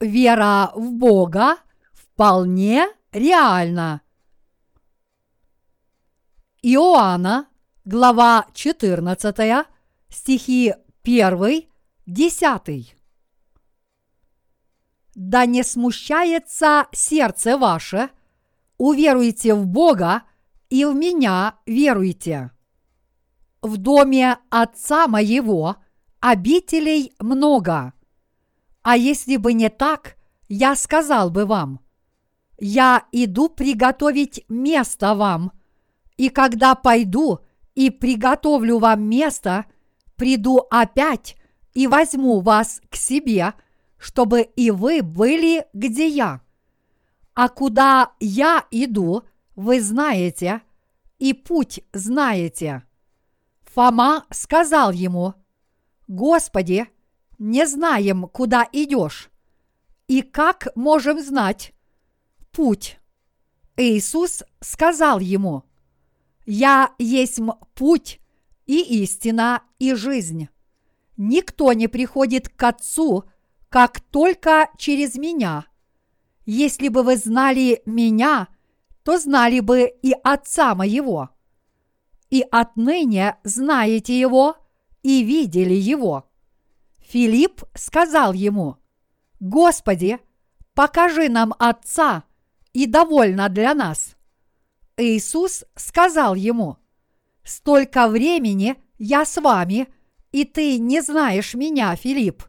вера в Бога вполне реальна. Иоанна, глава 14, стихи 1, 10. Да не смущается сердце ваше, уверуйте в Бога и в меня веруйте. В доме Отца моего обителей много. А если бы не так, я сказал бы вам, я иду приготовить место вам, и когда пойду и приготовлю вам место, приду опять и возьму вас к себе, чтобы и вы были, где я. А куда я иду, вы знаете, и путь знаете. Фома сказал ему, Господи, не знаем, куда идешь, и как можем знать путь? Иисус сказал ему, Я есть путь и истина и жизнь. Никто не приходит к Отцу, как только через меня. Если бы вы знали меня, то знали бы и Отца моего. И отныне знаете его и видели его. Филипп сказал ему, Господи, покажи нам Отца, и довольно для нас. Иисус сказал ему, Столько времени я с вами, и ты не знаешь меня, Филипп.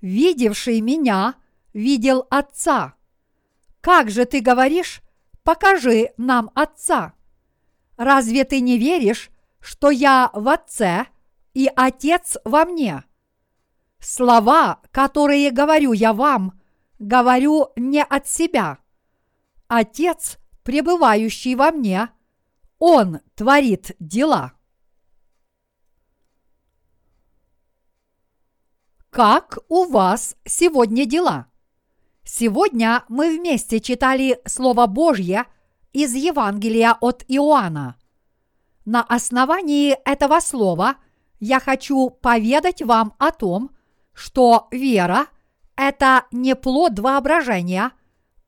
Видевший меня, видел Отца. Как же ты говоришь, покажи нам Отца? Разве ты не веришь, что я в Отце и Отец во мне? Слова, которые говорю я вам, говорю не от себя. Отец, пребывающий во мне, Он творит дела. Как у вас сегодня дела? Сегодня мы вместе читали Слово Божье из Евангелия от Иоанна. На основании этого слова я хочу поведать вам о том, что вера – это не плод воображения,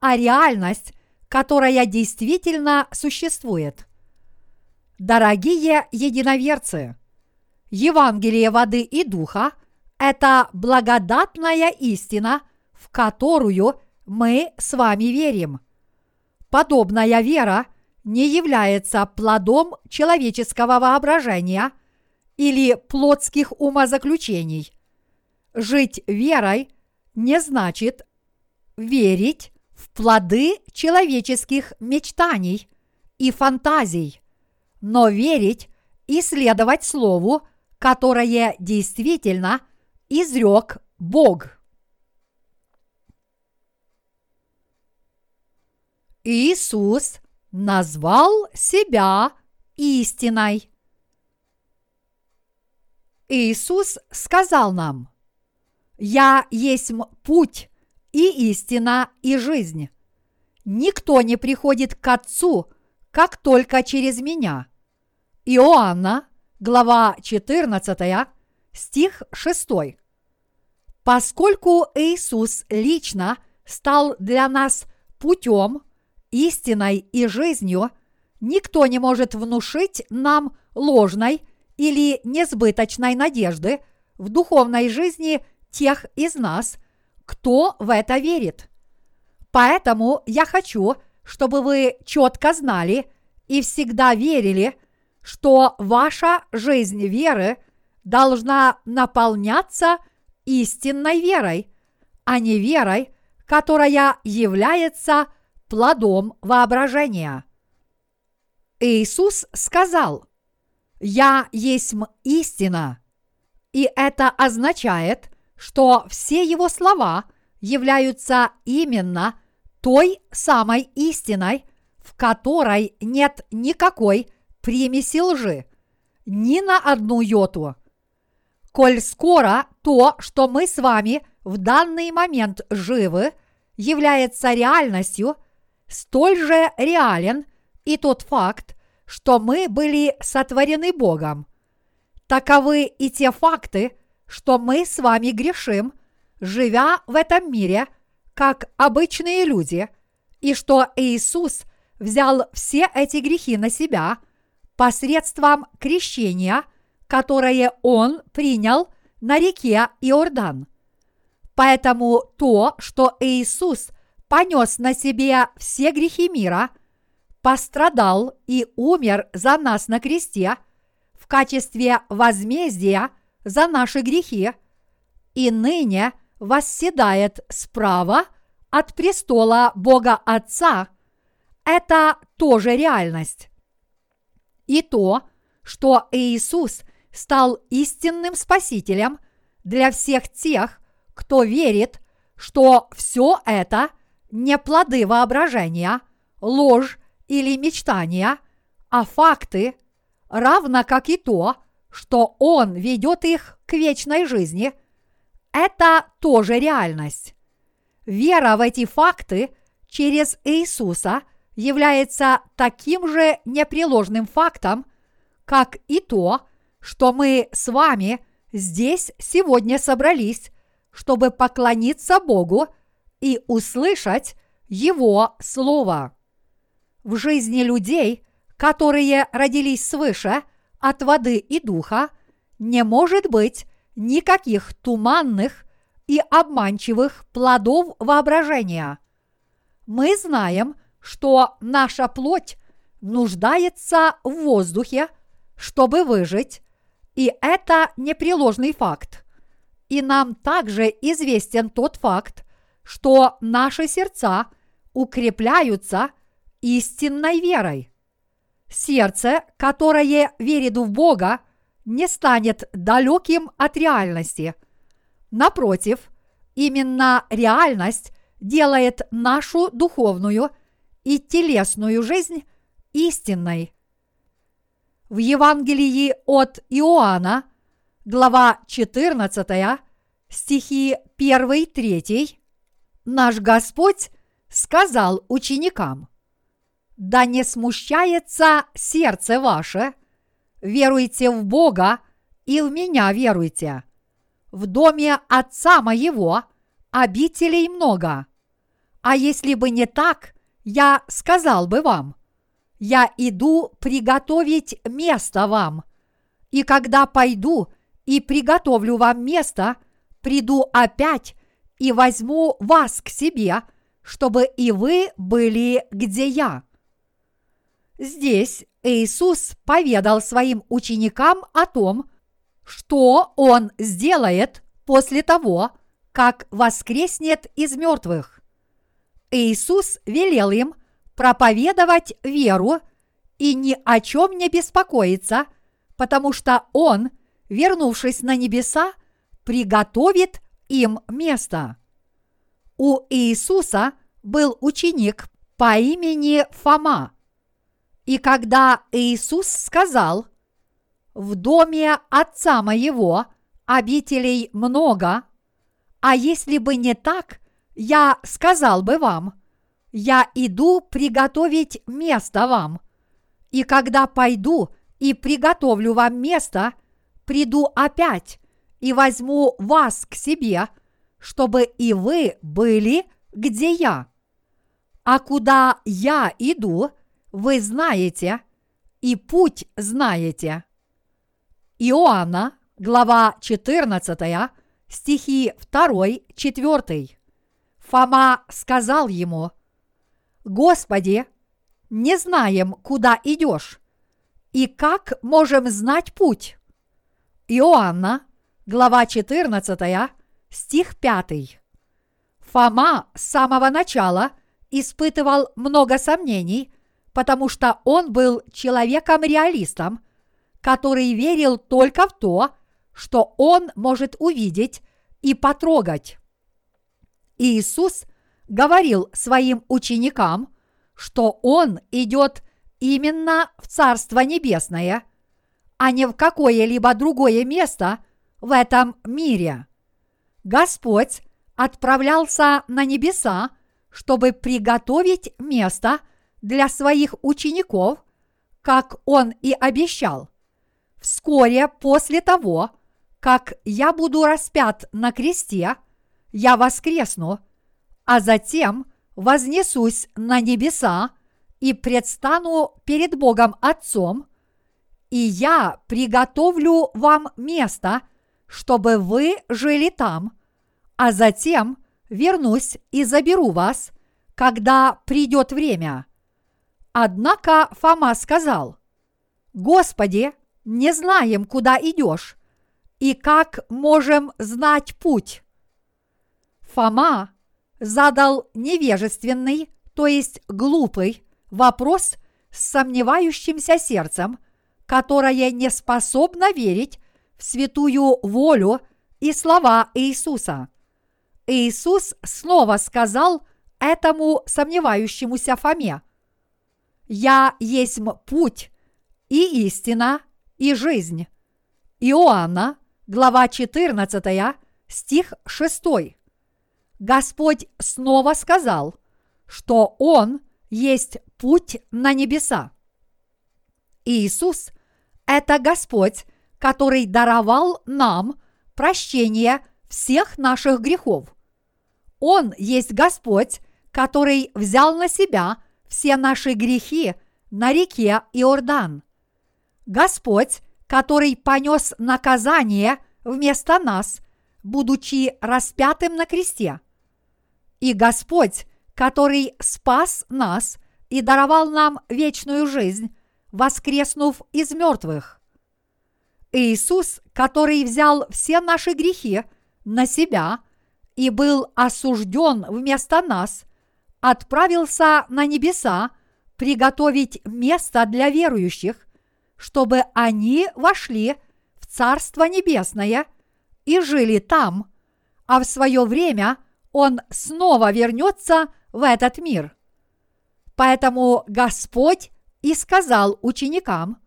а реальность, которая действительно существует. Дорогие единоверцы, Евангелие воды и духа – это благодатная истина, в которую мы с вами верим. Подобная вера не является плодом человеческого воображения или плотских умозаключений. Жить верой не значит верить в плоды человеческих мечтаний и фантазий, но верить и следовать Слову, которое действительно изрек Бог. Иисус назвал себя истиной. Иисус сказал нам – я есть путь и истина и жизнь. Никто не приходит к Отцу, как только через меня. Иоанна, глава 14, стих 6. Поскольку Иисус лично стал для нас путем, истиной и жизнью, никто не может внушить нам ложной или несбыточной надежды в духовной жизни – тех из нас, кто в это верит. Поэтому я хочу, чтобы вы четко знали и всегда верили, что ваша жизнь веры должна наполняться истинной верой, а не верой, которая является плодом воображения. Иисус сказал, «Я есть истина», и это означает, что все его слова являются именно той самой истиной, в которой нет никакой примеси лжи, ни на одну йоту. Коль скоро то, что мы с вами в данный момент живы, является реальностью, столь же реален и тот факт, что мы были сотворены Богом. Таковы и те факты, что мы с вами грешим, живя в этом мире как обычные люди, и что Иисус взял все эти грехи на себя посредством крещения, которое Он принял на реке Иордан. Поэтому то, что Иисус понес на себе все грехи мира, пострадал и умер за нас на кресте в качестве возмездия за наши грехи, и ныне восседает справа от престола Бога Отца, это тоже реальность. И то, что Иисус стал истинным Спасителем для всех тех, кто верит, что все это не плоды воображения, ложь или мечтания, а факты, равно как и то, что Он ведет их к вечной жизни, это тоже реальность. Вера в эти факты через Иисуса является таким же непреложным фактом, как и то, что мы с вами здесь сегодня собрались чтобы поклониться Богу и услышать Его Слово. В жизни людей, которые родились свыше от воды и духа, не может быть никаких туманных и обманчивых плодов воображения. Мы знаем, что наша плоть нуждается в воздухе, чтобы выжить, и это непреложный факт. И нам также известен тот факт, что наши сердца укрепляются истинной верой. Сердце, которое верит в Бога, не станет далеким от реальности. Напротив, именно реальность делает нашу духовную и телесную жизнь истинной. В Евангелии от Иоанна – глава 14, стихи 1-3, наш Господь сказал ученикам, «Да не смущается сердце ваше, веруйте в Бога и в меня веруйте. В доме Отца моего обителей много. А если бы не так, я сказал бы вам, я иду приготовить место вам, и когда пойду и приготовлю вам место, приду опять и возьму вас к себе, чтобы и вы были где я. Здесь Иисус поведал своим ученикам о том, что Он сделает после того, как воскреснет из мертвых. Иисус велел им проповедовать веру и ни о чем не беспокоиться, потому что Он – вернувшись на небеса, приготовит им место. У Иисуса был ученик по имени Фома. И когда Иисус сказал, «В доме Отца моего обителей много, а если бы не так, я сказал бы вам, я иду приготовить место вам, и когда пойду и приготовлю вам место – приду опять и возьму вас к себе, чтобы и вы были, где я. А куда я иду, вы знаете, и путь знаете. Иоанна, глава 14, стихи 2-4. Фома сказал ему, «Господи, не знаем, куда идешь, и как можем знать путь?» Иоанна, глава 14, стих 5. Фома с самого начала испытывал много сомнений, потому что он был человеком-реалистом, который верил только в то, что он может увидеть и потрогать. Иисус говорил своим ученикам, что он идет именно в Царство Небесное – а не в какое-либо другое место в этом мире. Господь отправлялся на небеса, чтобы приготовить место для своих учеников, как Он и обещал. Вскоре после того, как я буду распят на кресте, я воскресну, а затем вознесусь на небеса и предстану перед Богом Отцом, и я приготовлю вам место, чтобы вы жили там, а затем вернусь и заберу вас, когда придет время. Однако Фома сказал, Господи, не знаем, куда идешь, и как можем знать путь. Фома задал невежественный, то есть глупый, вопрос с сомневающимся сердцем, которое не способно верить в святую волю и слова Иисуса. Иисус снова сказал этому сомневающемуся Фоме, «Я есть путь и истина и жизнь». Иоанна, глава 14, стих 6. Господь снова сказал, что Он есть путь на небеса. Иисус – это Господь, который даровал нам прощение всех наших грехов. Он есть Господь, который взял на себя все наши грехи на реке Иордан. Господь, который понес наказание вместо нас, будучи распятым на кресте. И Господь, который спас нас и даровал нам вечную жизнь, воскреснув из мертвых. Иисус, который взял все наши грехи на себя и был осужден вместо нас, отправился на небеса приготовить место для верующих, чтобы они вошли в Царство Небесное и жили там, а в свое время Он снова вернется в этот мир. Поэтому Господь и сказал ученикам,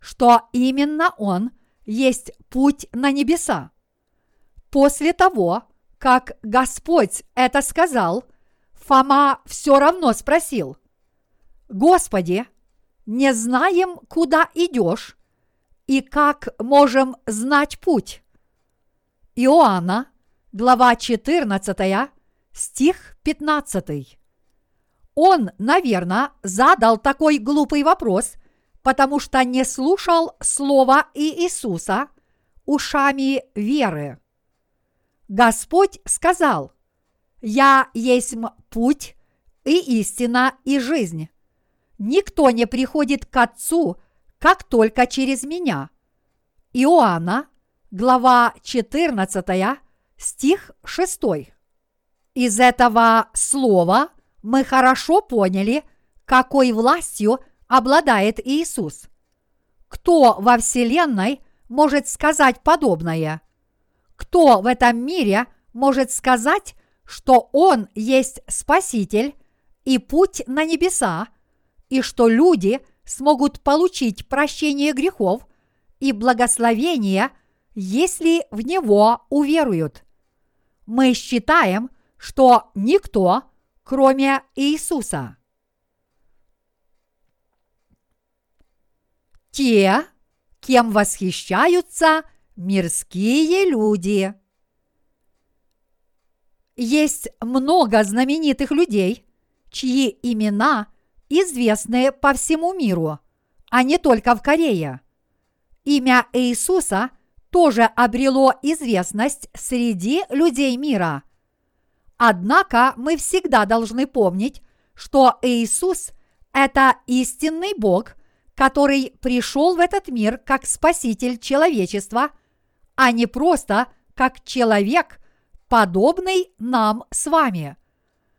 что именно Он есть путь на небеса. После того, как Господь это сказал, Фома все равно спросил, «Господи, не знаем, куда идешь, и как можем знать путь?» Иоанна, глава 14, стих 15. Он, наверное, задал такой глупый вопрос, потому что не слушал слова Иисуса ушами веры. Господь сказал, «Я есть путь и истина и жизнь. Никто не приходит к Отцу, как только через меня». Иоанна, глава 14, стих 6. Из этого слова мы хорошо поняли, какой властью обладает Иисус. Кто во Вселенной может сказать подобное? Кто в этом мире может сказать, что Он есть Спаситель и путь на небеса, и что люди смогут получить прощение грехов и благословение, если в Него уверуют? Мы считаем, что никто, кроме Иисуса. Те, кем восхищаются мирские люди. Есть много знаменитых людей, чьи имена известны по всему миру, а не только в Корее. Имя Иисуса тоже обрело известность среди людей мира. Однако мы всегда должны помнить, что Иисус – это истинный Бог, который пришел в этот мир как Спаситель человечества, а не просто как человек, подобный нам с вами.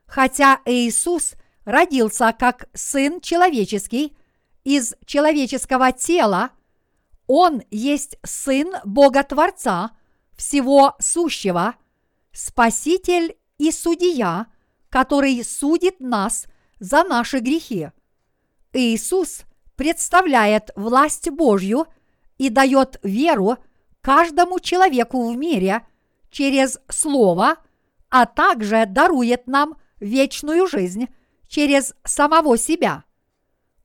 Хотя Иисус родился как Сын человеческий из человеческого тела, Он есть Сын Бога Творца, всего сущего, Спаситель и судья, который судит нас за наши грехи. Иисус представляет власть Божью и дает веру каждому человеку в мире через Слово, а также дарует нам вечную жизнь через самого себя.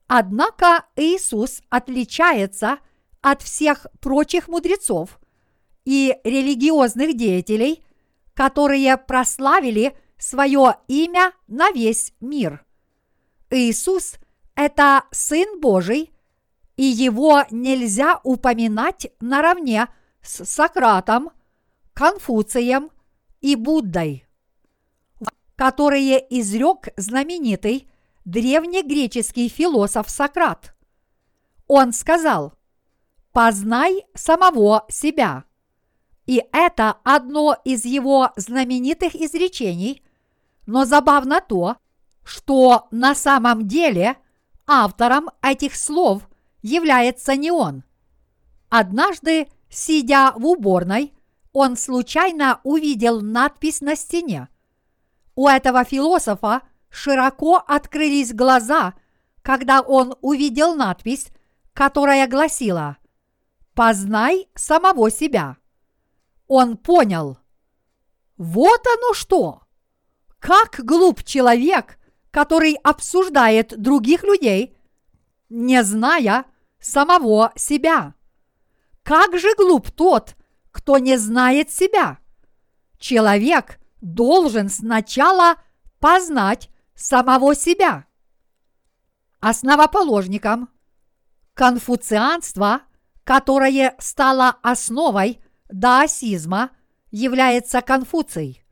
Однако Иисус отличается от всех прочих мудрецов и религиозных деятелей – которые прославили свое имя на весь мир. Иисус – это Сын Божий, и его нельзя упоминать наравне с Сократом, Конфуцием и Буддой, которые изрек знаменитый древнегреческий философ Сократ. Он сказал, «Познай самого себя». И это одно из его знаменитых изречений, но забавно то, что на самом деле автором этих слов является не он. Однажды, сидя в уборной, он случайно увидел надпись на стене. У этого философа широко открылись глаза, когда он увидел надпись, которая гласила «Познай самого себя». Он понял. Вот оно что! Как глуп человек, который обсуждает других людей, не зная самого себя. Как же глуп тот, кто не знает себя. Человек должен сначала познать самого себя. Основоположником конфуцианства, которое стало основой даосизма, является Конфуций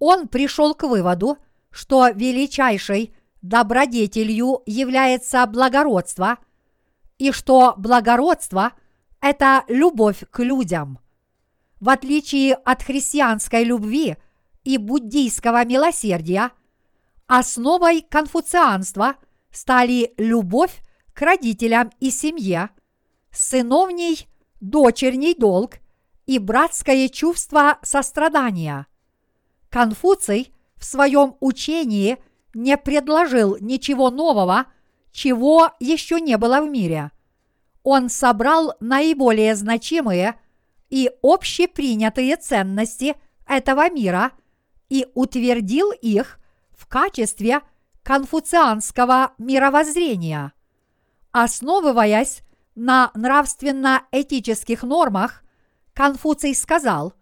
он пришел к выводу, что величайшей добродетелью является благородство, и что благородство – это любовь к людям. В отличие от христианской любви и буддийского милосердия, основой конфуцианства стали любовь к родителям и семье, сыновний, дочерний долг и братское чувство сострадания – Конфуций в своем учении не предложил ничего нового, чего еще не было в мире. Он собрал наиболее значимые и общепринятые ценности этого мира и утвердил их в качестве конфуцианского мировоззрения. Основываясь на нравственно-этических нормах, Конфуций сказал,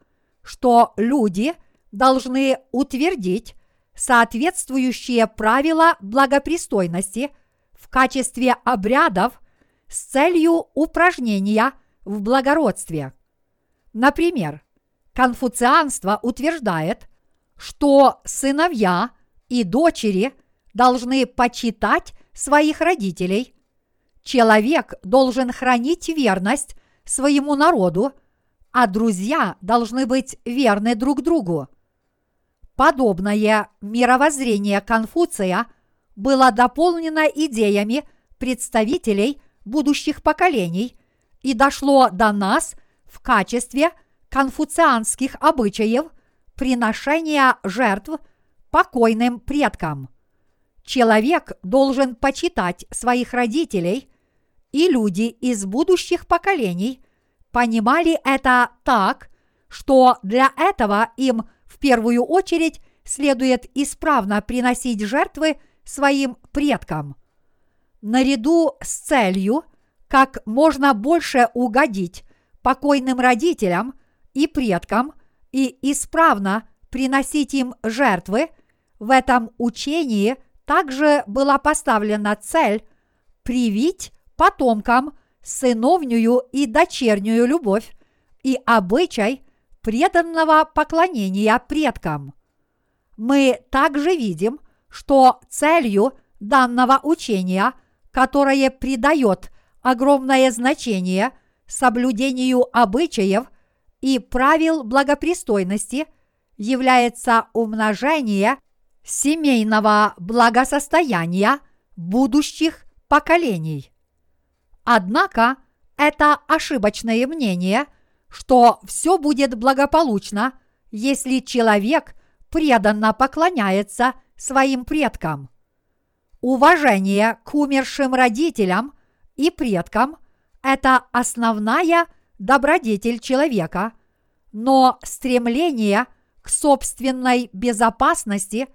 что люди – должны утвердить соответствующие правила благопристойности в качестве обрядов с целью упражнения в благородстве. Например, конфуцианство утверждает, что сыновья и дочери должны почитать своих родителей, человек должен хранить верность своему народу, а друзья должны быть верны друг другу. Подобное мировоззрение Конфуция было дополнено идеями представителей будущих поколений и дошло до нас в качестве конфуцианских обычаев приношения жертв покойным предкам. Человек должен почитать своих родителей, и люди из будущих поколений понимали это так, что для этого им – в первую очередь следует исправно приносить жертвы своим предкам. Наряду с целью как можно больше угодить покойным родителям и предкам и исправно приносить им жертвы, в этом учении также была поставлена цель привить потомкам сыновнюю и дочернюю любовь и обычай преданного поклонения предкам. Мы также видим, что целью данного учения, которое придает огромное значение соблюдению обычаев и правил благопристойности, является умножение семейного благосостояния будущих поколений. Однако это ошибочное мнение – что все будет благополучно, если человек преданно поклоняется своим предкам. Уважение к умершим родителям и предкам – это основная добродетель человека, но стремление к собственной безопасности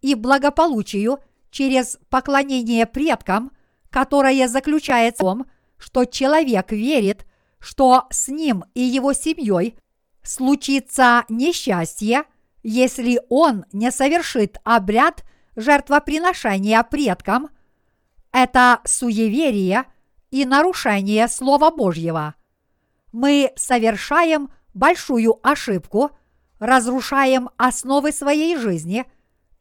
и благополучию через поклонение предкам, которое заключается в том, что человек верит – что с ним и его семьей случится несчастье, если он не совершит обряд жертвоприношения предкам, это суеверие и нарушение Слова Божьего. Мы совершаем большую ошибку, разрушаем основы своей жизни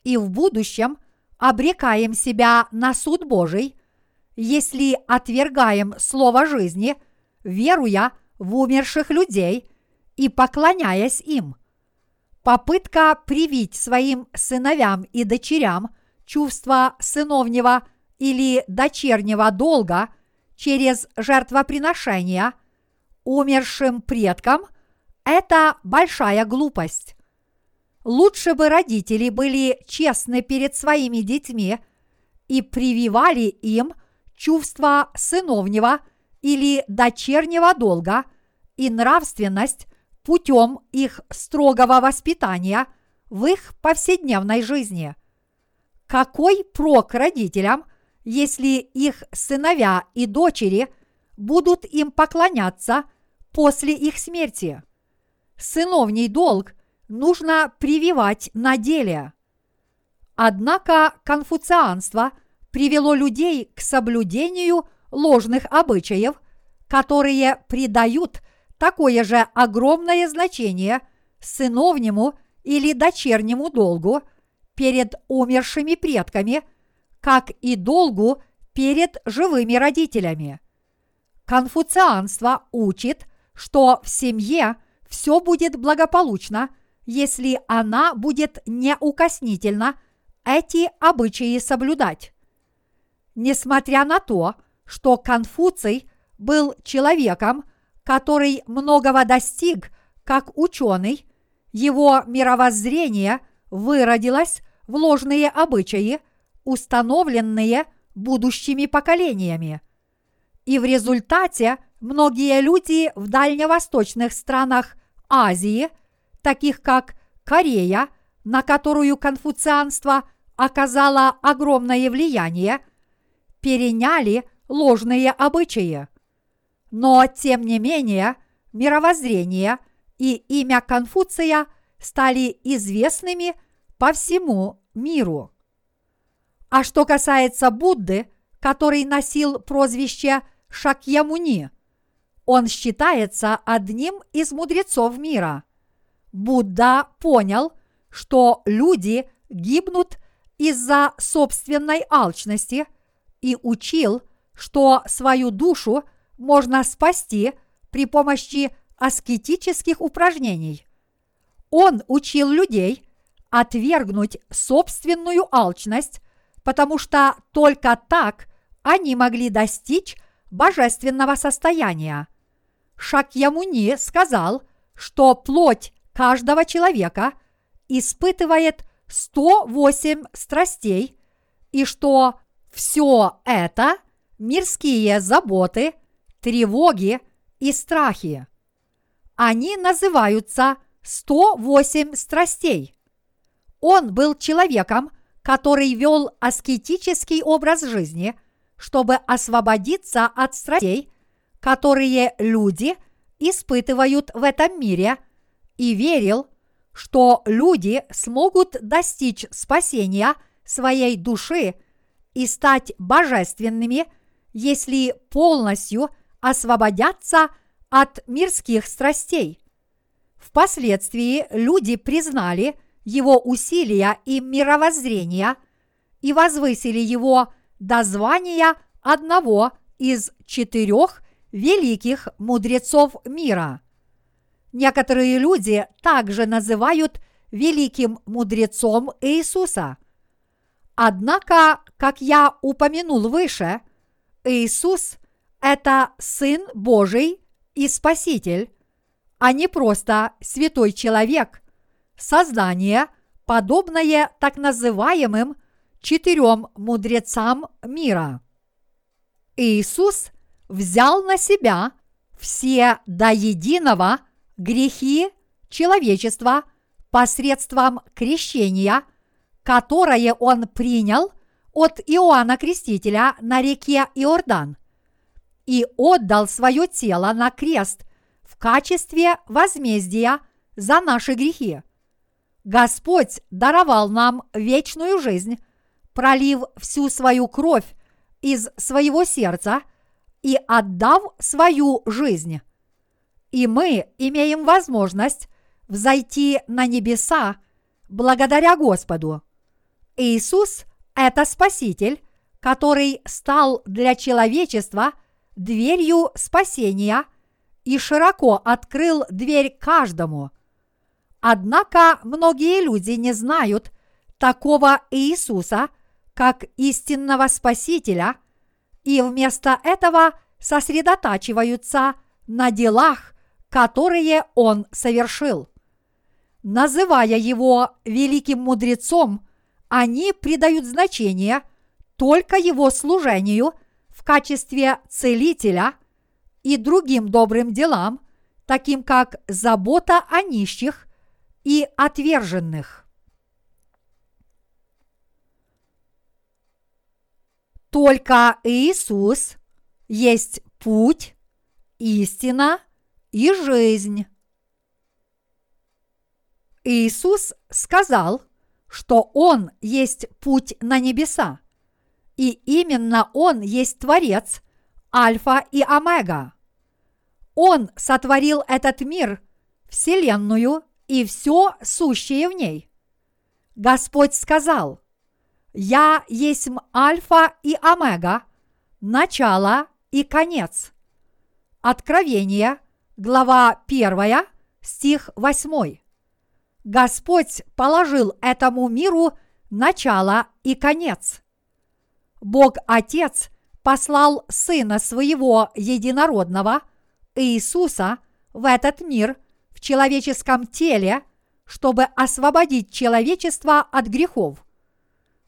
и в будущем обрекаем себя на суд Божий, если отвергаем Слово жизни, веруя в умерших людей и поклоняясь им. Попытка привить своим сыновьям и дочерям чувство сыновнего или дочернего долга через жертвоприношения умершим предкам – это большая глупость. Лучше бы родители были честны перед своими детьми и прививали им чувство сыновнего или дочернего долга и нравственность путем их строгого воспитания в их повседневной жизни. Какой прок родителям, если их сыновья и дочери будут им поклоняться после их смерти? Сыновний долг нужно прививать на деле. Однако конфуцианство привело людей к соблюдению ложных обычаев, которые придают такое же огромное значение сыновнему или дочернему долгу перед умершими предками, как и долгу перед живыми родителями. Конфуцианство учит, что в семье все будет благополучно, если она будет неукоснительно эти обычаи соблюдать. Несмотря на то, что Конфуций был человеком, который многого достиг как ученый, его мировоззрение выродилось в ложные обычаи, установленные будущими поколениями. И в результате многие люди в дальневосточных странах Азии, таких как Корея, на которую конфуцианство оказало огромное влияние, переняли ложные обычаи. Но, тем не менее, мировоззрение и имя Конфуция стали известными по всему миру. А что касается Будды, который носил прозвище Шакьямуни, он считается одним из мудрецов мира. Будда понял, что люди гибнут из-за собственной алчности и учил, что свою душу – можно спасти при помощи аскетических упражнений. Он учил людей отвергнуть собственную алчность, потому что только так они могли достичь божественного состояния. Шакьямуни сказал, что плоть каждого человека испытывает 108 страстей, и что все это мирские заботы – тревоги и страхи. Они называются 108 страстей. Он был человеком, который вел аскетический образ жизни, чтобы освободиться от страстей, которые люди испытывают в этом мире, и верил, что люди смогут достичь спасения своей души и стать божественными, если полностью – освободятся от мирских страстей. Впоследствии люди признали его усилия и мировоззрения и возвысили его до звания одного из четырех великих мудрецов мира. Некоторые люди также называют великим мудрецом Иисуса. Однако, как я упомянул выше, Иисус это Сын Божий и Спаситель, а не просто святой человек, создание, подобное так называемым четырем мудрецам мира. Иисус взял на себя все до единого грехи человечества посредством крещения, которое он принял от Иоанна Крестителя на реке Иордан – и отдал свое тело на крест в качестве возмездия за наши грехи. Господь даровал нам вечную жизнь, пролив всю свою кровь из своего сердца и отдав свою жизнь. И мы имеем возможность взойти на небеса благодаря Господу. Иисус – это Спаситель, который стал для человечества дверью спасения и широко открыл дверь каждому. Однако многие люди не знают такого Иисуса, как истинного Спасителя, и вместо этого сосредотачиваются на делах, которые Он совершил. Называя Его великим мудрецом, они придают значение – только его служению в качестве целителя и другим добрым делам, таким как забота о нищих и отверженных. Только Иисус есть путь, истина и жизнь. Иисус сказал, что Он есть путь на небеса. И именно Он есть Творец, Альфа и Омега. Он сотворил этот мир, Вселенную и все сущее в ней. Господь сказал, «Я есть Альфа и Омега, начало и конец». Откровение, глава 1, стих 8. Господь положил этому миру начало и конец. Бог Отец послал Сына Своего Единородного, Иисуса, в этот мир человеческом теле, чтобы освободить человечество от грехов.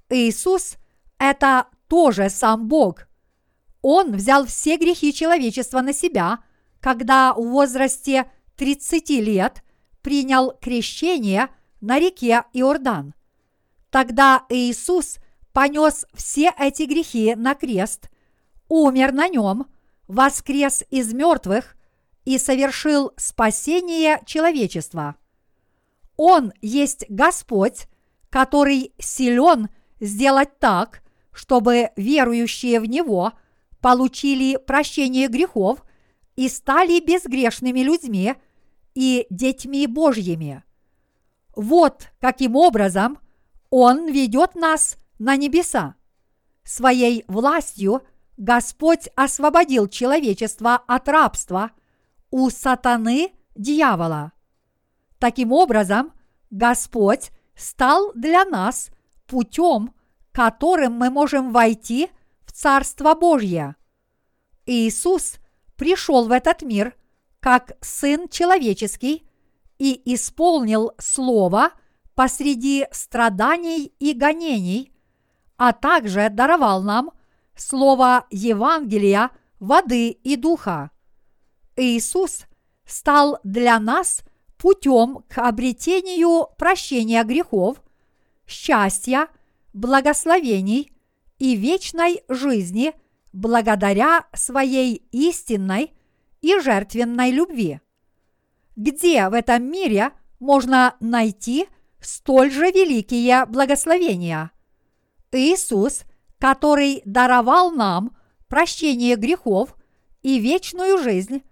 Иисус – это тоже сам Бог. Он взял все грехи человечества на себя, когда в возрасте 30 лет принял крещение на реке Иордан. Тогда Иисус – понес все эти грехи на крест, умер на нем, воскрес из мертвых и совершил спасение человечества. Он есть Господь, который силен сделать так, чтобы верующие в Него получили прощение грехов и стали безгрешными людьми и детьми Божьими. Вот каким образом Он ведет нас на небеса. Своей властью Господь освободил человечество от рабства у сатаны дьявола. Таким образом, Господь стал для нас путем, которым мы можем войти в Царство Божье. Иисус пришел в этот мир как Сын Человеческий и исполнил Слово посреди страданий и гонений – а также даровал нам слово Евангелия, воды и духа. Иисус стал для нас путем к обретению прощения грехов, счастья, благословений и вечной жизни благодаря своей истинной и жертвенной любви. Где в этом мире можно найти столь же великие благословения – Иисус, который даровал нам прощение грехов и вечную жизнь,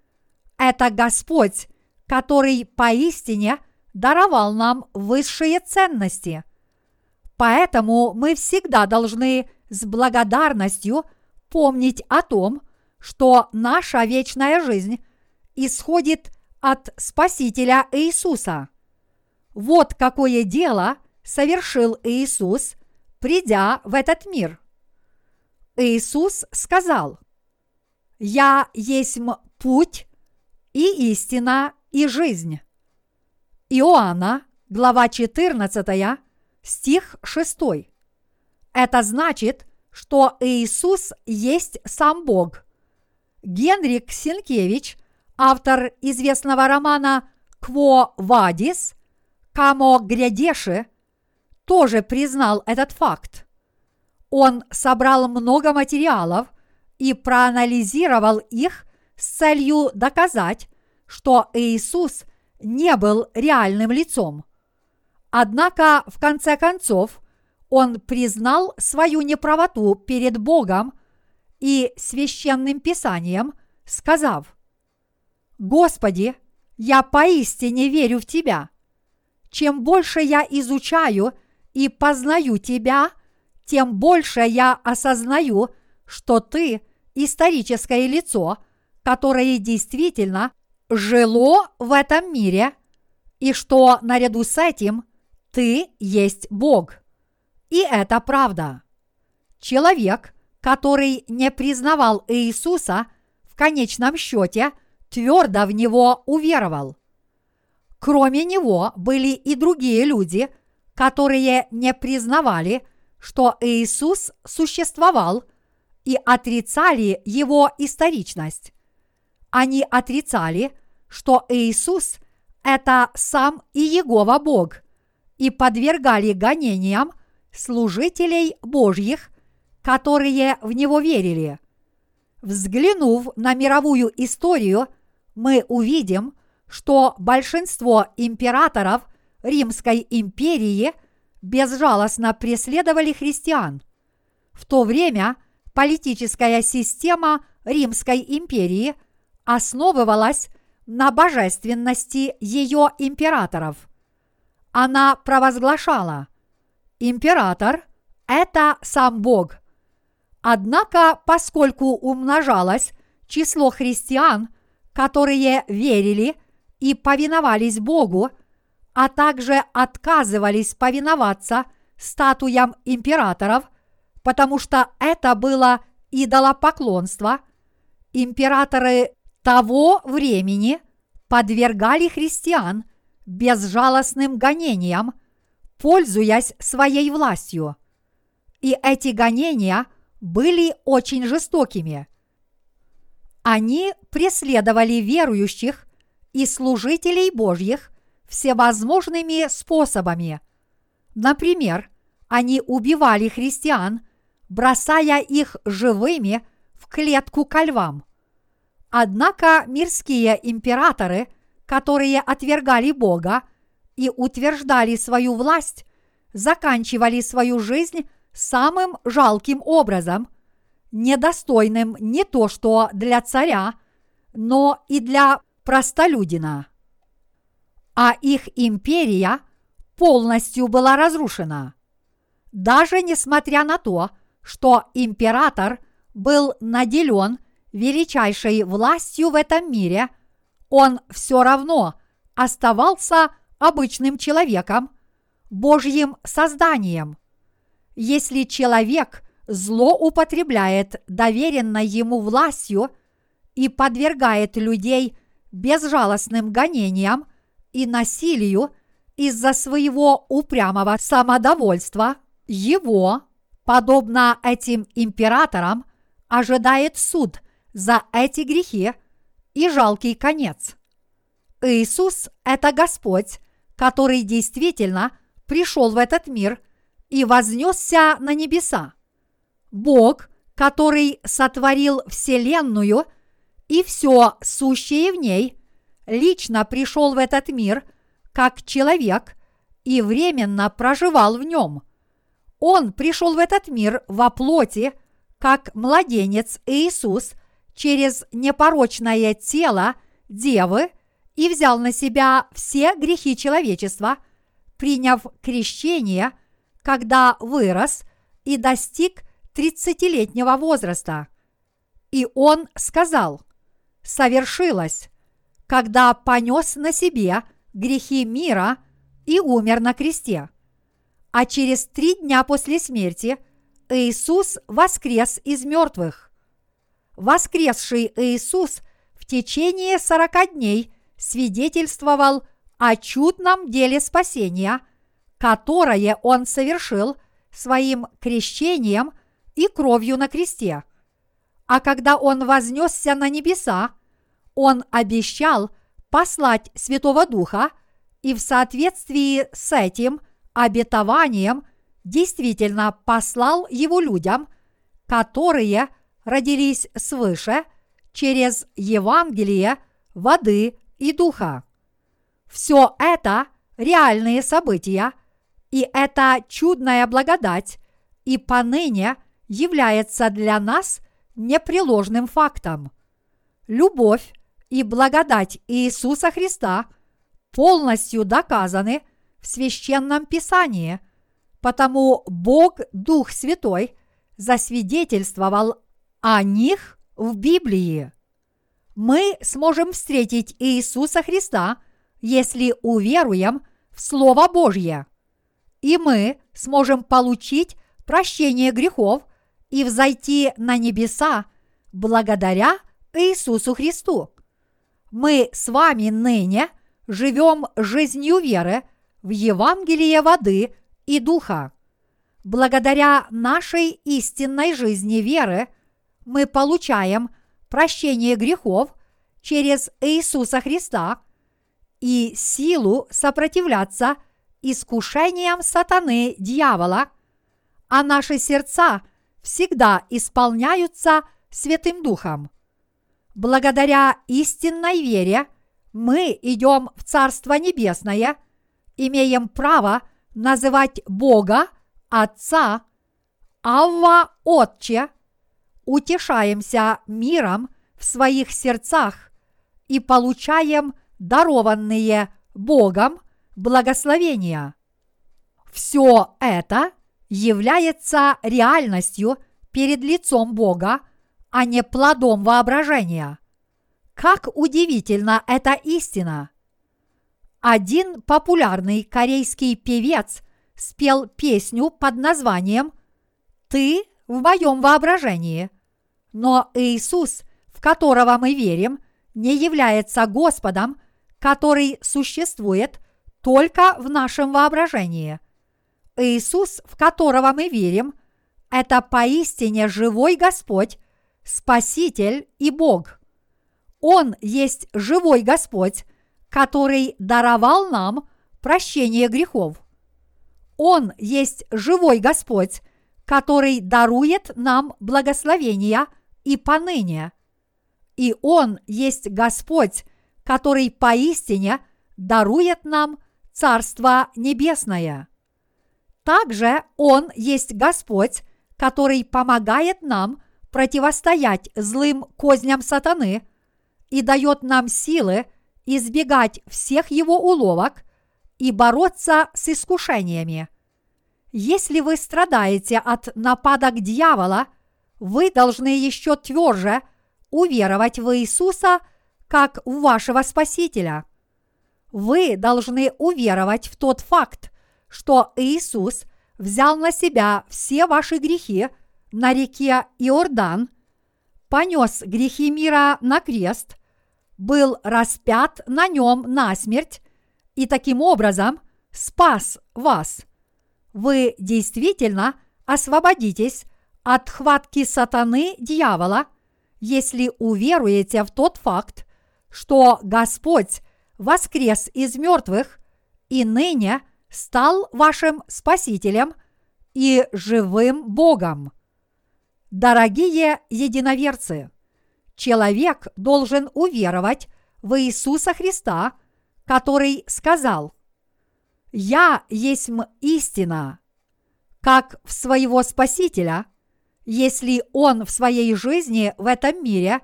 это Господь, который поистине даровал нам высшие ценности. Поэтому мы всегда должны с благодарностью помнить о том, что наша вечная жизнь исходит от Спасителя Иисуса. Вот какое дело совершил Иисус – придя в этот мир. Иисус сказал, «Я есть путь и истина и жизнь». Иоанна, глава 14, стих 6. Это значит, что Иисус есть сам Бог. Генрик Сенкевич, автор известного романа «Кво Вадис», «Камо Грядеши», тоже признал этот факт. Он собрал много материалов и проанализировал их с целью доказать, что Иисус не был реальным лицом. Однако, в конце концов, он признал свою неправоту перед Богом и священным писанием, сказав, «Господи, я поистине верю в Тебя. Чем больше я изучаю и познаю Тебя, тем больше я осознаю, что Ты – историческое лицо, которое действительно жило в этом мире, и что наряду с этим Ты есть Бог. И это правда. Человек, который не признавал Иисуса, в конечном счете твердо в него уверовал. Кроме него были и другие люди, которые не признавали, что Иисус существовал и отрицали его историчность. Они отрицали, что Иисус – это сам и Иегова Бог, и подвергали гонениям служителей Божьих, которые в Него верили. Взглянув на мировую историю, мы увидим – что большинство императоров Римской империи безжалостно преследовали христиан. В то время политическая система Римской империи основывалась на божественности ее императоров. Она провозглашала «Император – это сам Бог». Однако, поскольку умножалось число христиан, которые верили – и повиновались Богу, а также отказывались повиноваться статуям императоров, потому что это было идолопоклонство, императоры того времени подвергали христиан безжалостным гонениям, пользуясь своей властью. И эти гонения были очень жестокими. Они преследовали верующих и служителей Божьих всевозможными способами. Например, они убивали христиан, бросая их живыми в клетку ко львам. Однако мирские императоры, которые отвергали Бога и утверждали свою власть, заканчивали свою жизнь самым жалким образом, недостойным не то что для царя, но и для простолюдина. А их империя полностью была разрушена. Даже несмотря на то, что император был наделен величайшей властью в этом мире, он все равно оставался обычным человеком, Божьим созданием. Если человек злоупотребляет доверенной ему властью и подвергает людей безжалостным гонениям и насилию из-за своего упрямого самодовольства, его, подобно этим императорам, ожидает суд за эти грехи и жалкий конец. Иисус – это Господь, который действительно пришел в этот мир и вознесся на небеса. Бог, который сотворил Вселенную и все сущее в ней, лично пришел в этот мир как человек и временно проживал в нем. Он пришел в этот мир во плоти, как младенец Иисус через непорочное тело Девы и взял на себя все грехи человечества, приняв крещение, когда вырос и достиг тридцатилетнего возраста. И он сказал – совершилось, когда понес на себе грехи мира и умер на кресте. А через три дня после смерти Иисус воскрес из мертвых. Воскресший Иисус в течение сорока дней свидетельствовал о чудном деле спасения, которое Он совершил своим крещением и кровью на кресте – а когда он вознесся на небеса, он обещал послать Святого Духа и в соответствии с этим обетованием действительно послал его людям, которые родились свыше через Евангелие воды и духа. Все это реальные события, И эта чудная благодать и поныне является для нас непреложным фактом. Любовь и благодать Иисуса Христа полностью доказаны в священном Писании, потому Бог Дух Святой засвидетельствовал о них в Библии. Мы сможем встретить Иисуса Христа, если уверуем в Слово Божье, и мы сможем получить прощение грехов и взойти на небеса благодаря Иисусу Христу. Мы с вами ныне живем жизнью веры в Евангелие воды и духа. Благодаря нашей истинной жизни веры мы получаем прощение грехов через Иисуса Христа и силу сопротивляться искушениям сатаны дьявола, а наши сердца всегда исполняются Святым Духом. Благодаря истинной вере мы идем в Царство Небесное, имеем право называть Бога Отца, Авва Отче, утешаемся миром в своих сердцах и получаем дарованные Богом благословения. Все это является реальностью перед лицом Бога – а не плодом воображения. Как удивительна эта истина! Один популярный корейский певец спел песню под названием «Ты в моем воображении», но Иисус, в которого мы верим, не является Господом, который существует только в нашем воображении. Иисус, в которого мы верим, это поистине живой Господь, Спаситель и Бог. Он есть живой Господь, который даровал нам прощение грехов. Он есть живой Господь, который дарует нам благословения и поныне. И Он есть Господь, который поистине дарует нам Царство Небесное. Также Он есть Господь, который помогает нам противостоять злым козням сатаны и дает нам силы избегать всех его уловок и бороться с искушениями. Если вы страдаете от нападок дьявола, вы должны еще тверже уверовать в Иисуса как в вашего Спасителя. Вы должны уверовать в тот факт, что Иисус взял на себя все ваши грехи – на реке Иордан, понес грехи мира на крест, был распят на нем насмерть и таким образом спас вас. Вы действительно освободитесь от хватки сатаны дьявола, если уверуете в тот факт, что Господь воскрес из мертвых и ныне стал вашим Спасителем и живым Богом. Дорогие единоверцы, человек должен уверовать в Иисуса Христа, который сказал «Я есть истина», как в своего Спасителя, если он в своей жизни в этом мире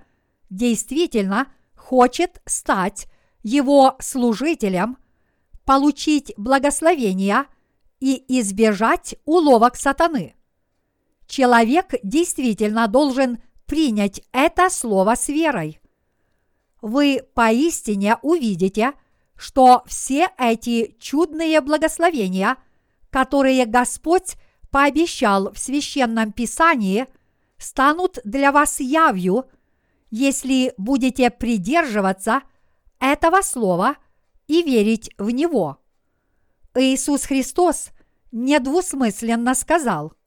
действительно хочет стать его служителем, получить благословения и избежать уловок сатаны – человек действительно должен принять это слово с верой. Вы поистине увидите, что все эти чудные благословения, которые Господь пообещал в священном писании, станут для вас явью, если будете придерживаться этого слова и верить в него. Иисус Христос недвусмысленно сказал –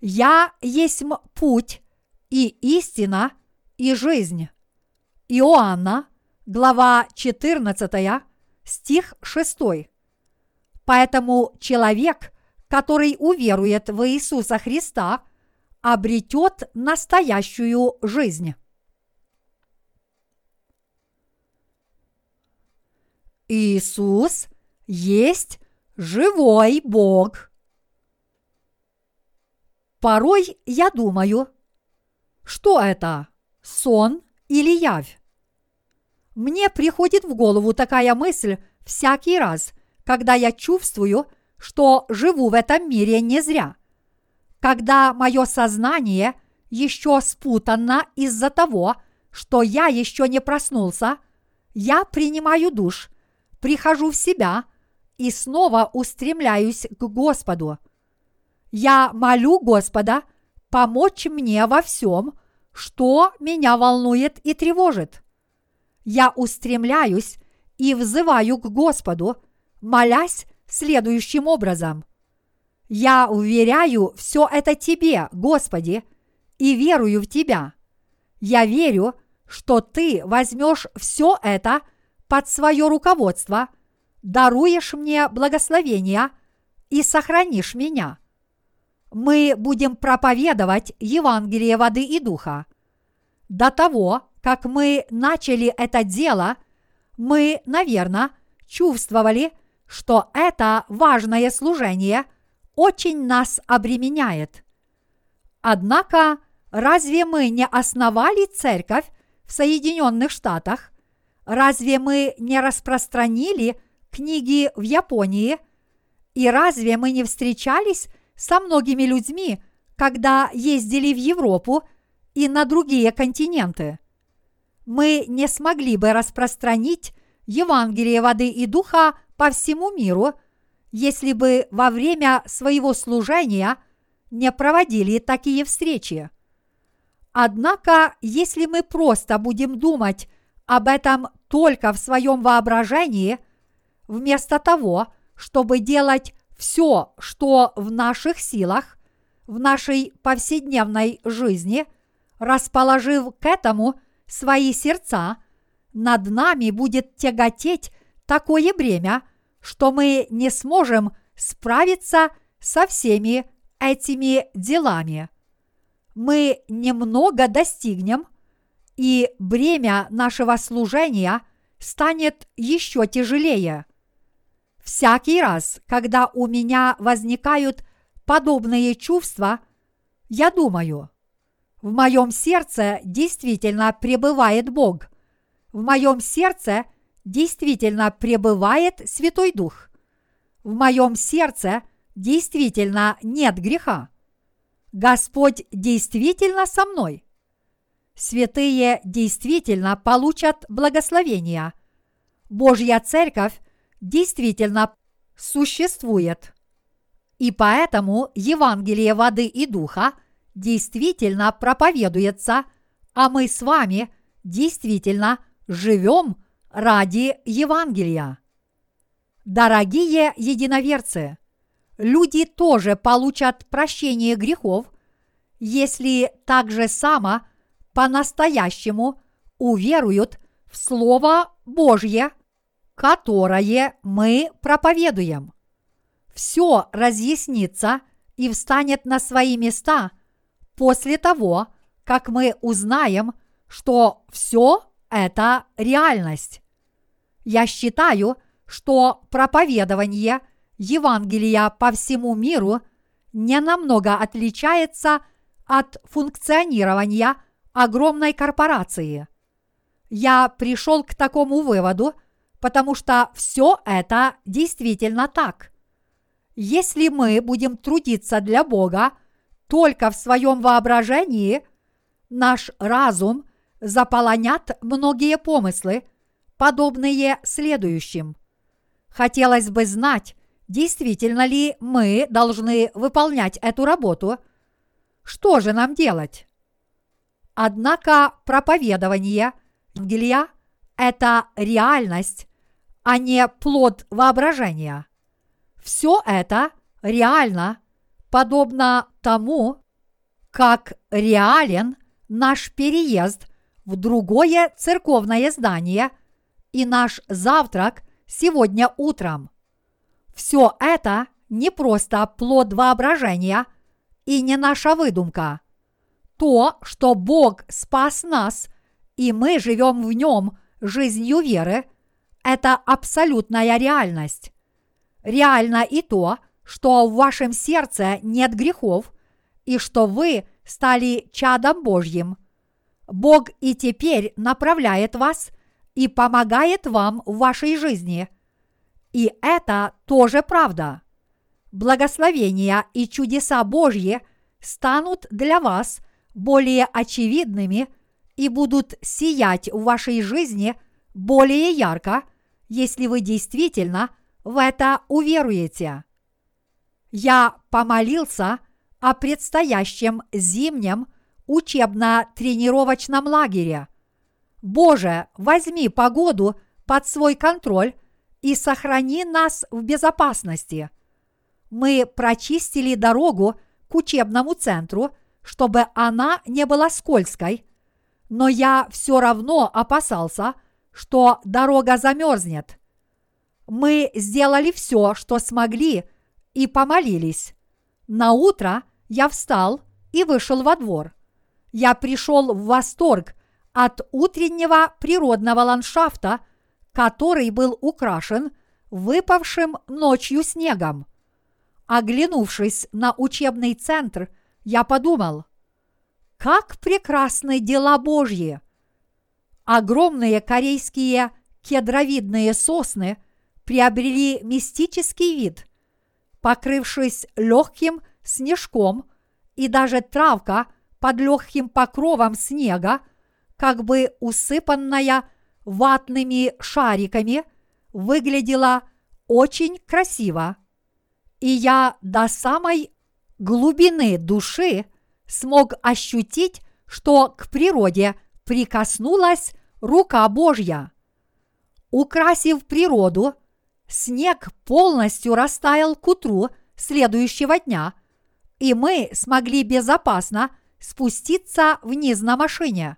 я есть путь и истина и жизнь. Иоанна, глава 14, стих 6. Поэтому человек, который уверует в Иисуса Христа, обретет настоящую жизнь. Иисус есть живой Бог. Порой я думаю, что это, сон или явь? Мне приходит в голову такая мысль всякий раз, когда я чувствую, что живу в этом мире не зря. Когда мое сознание еще спутано из-за того, что я еще не проснулся, я принимаю душ, прихожу в себя и снова устремляюсь к Господу. Я молю Господа помочь мне во всем, что меня волнует и тревожит. Я устремляюсь и взываю к Господу, молясь следующим образом. Я уверяю все это Тебе, Господи, и верую в Тебя. Я верю, что Ты возьмешь все это под свое руководство, даруешь мне благословения и сохранишь меня. Мы будем проповедовать Евангелие воды и духа. До того, как мы начали это дело, мы, наверное, чувствовали, что это важное служение очень нас обременяет. Однако, разве мы не основали церковь в Соединенных Штатах? Разве мы не распространили книги в Японии? И разве мы не встречались со многими людьми, когда ездили в Европу и на другие континенты? Мы не смогли бы распространить Евангелие воды и духа по всему миру, если бы во время своего служения не проводили такие встречи. Однако, если мы просто будем думать об этом только в своем воображении, вместо того, чтобы делать все, что в наших силах, в нашей повседневной жизни, расположив к этому свои сердца, над нами будет тяготеть такое бремя, что мы не сможем справиться со всеми этими делами. Мы немного достигнем, и бремя нашего служения станет еще тяжелее. Всякий раз, когда у меня возникают подобные чувства, я думаю, в моем сердце действительно пребывает Бог. В моем сердце – действительно пребывает Святой Дух. В моем сердце действительно нет греха. Господь действительно со мной. Святые действительно получат благословения. Божья Церковь действительно существует. И поэтому Евангелие воды и духа действительно проповедуется, а мы с вами действительно живем ради Евангелия. Дорогие единоверцы, люди тоже получат прощение грехов, если так же само по-настоящему уверуют в Слово Божье, которое мы проповедуем. Все разъяснится и встанет на свои места после того, как мы узнаем, что все это реальность. Я считаю, что проповедование Евангелия по всему миру не намного отличается от функционирования огромной корпорации. Я пришел к такому выводу, потому что все это действительно так. Если мы будем трудиться для Бога только в своем воображении, наш разум заполонят многие помыслы – подобные следующим. Хотелось бы знать, действительно ли мы должны выполнять эту работу. Что же нам делать? Однако проповедование Евангелия – это реальность, а не плод воображения. Все это реально, подобно тому, как реален наш переезд в другое церковное здание – и наш завтрак сегодня утром. Все это не просто плод воображения и не наша выдумка. То, что Бог спас нас, и мы живем в нем жизнью веры, это абсолютная реальность. Реально и то, что в вашем сердце нет грехов и что вы стали чадом Божьим. Бог и теперь направляет вас и помогает вам в вашей жизни. И это тоже правда. Благословения и чудеса Божьи станут для вас более очевидными и будут сиять в вашей жизни более ярко, если вы действительно в это уверуете. Я помолился о предстоящем зимнем учебно-тренировочном лагере. Боже, возьми погоду под свой контроль и сохрани нас в безопасности. Мы прочистили дорогу к учебному центру, чтобы она не была скользкой, но я все равно опасался, что дорога замерзнет. Мы сделали все, что смогли, и помолились. На утро я встал и вышел во двор. Я пришел в восторг от утреннего природного ландшафта, который был украшен выпавшим ночью снегом. Оглянувшись на учебный центр, я подумал, как прекрасны дела Божьи! Огромные корейские кедровидные сосны приобрели мистический вид, покрывшись легким снежком, и даже травка под легким покровом снега, как бы усыпанная ватными шариками, выглядела очень красиво. И я до самой глубины души смог ощутить, что к природе прикоснулась рука Божья. Украсив природу, снег полностью растаял к утру следующего дня, и мы смогли безопасно спуститься вниз на машине.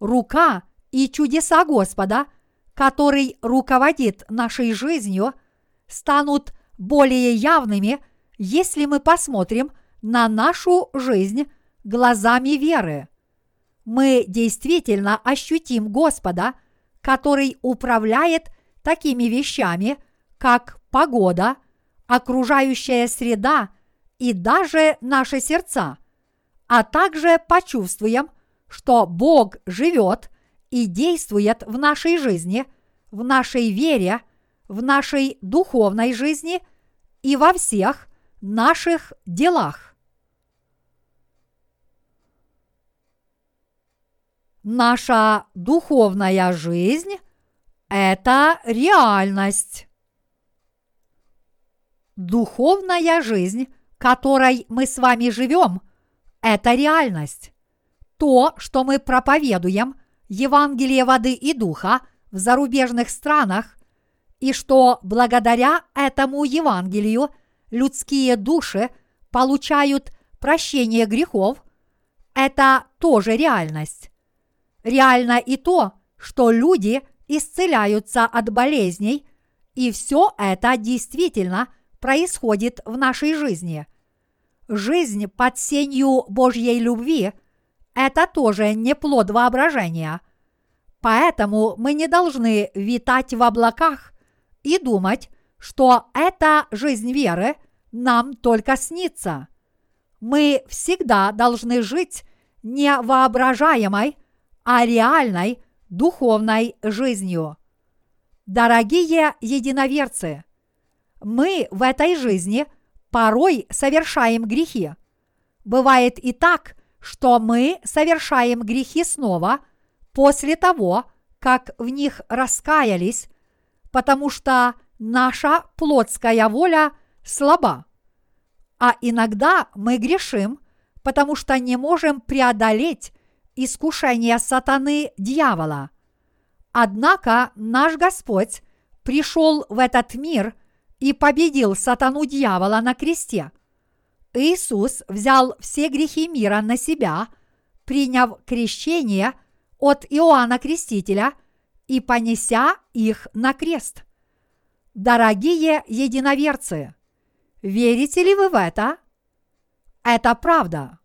Рука и чудеса Господа, который руководит нашей жизнью, станут более явными, если мы посмотрим на нашу жизнь глазами веры. Мы действительно ощутим Господа, который управляет такими вещами, как погода, окружающая среда и даже наши сердца, а также почувствуем, что Бог живет и действует в нашей жизни, в нашей вере, в нашей духовной жизни и во всех наших делах. Наша духовная жизнь – это реальность. Духовная жизнь, которой мы с вами живем, это реальность. То, что мы проповедуем, Евангелие воды и духа в зарубежных странах, и что благодаря этому Евангелию людские души получают прощение грехов, это тоже реальность. Реально и то, что люди исцеляются от болезней, и все это действительно происходит в нашей жизни. Жизнь под сенью Божьей любви – это тоже не плод воображения. Поэтому мы не должны витать в облаках и думать, что эта жизнь веры нам только снится. Мы всегда должны жить не воображаемой, а реальной духовной жизнью. Дорогие единоверцы, мы в этой жизни порой совершаем грехи. Бывает и так, что мы совершаем грехи снова после того, как в них раскаялись, потому что наша плотская воля слаба. А иногда мы грешим, потому что не можем преодолеть искушение сатаны дьявола. Однако наш Господь пришел в этот мир и победил сатану дьявола на кресте. Иисус взял все грехи мира на себя, приняв крещение от Иоанна Крестителя и понеся их на крест. Дорогие единоверцы, верите ли вы в это? Это правда.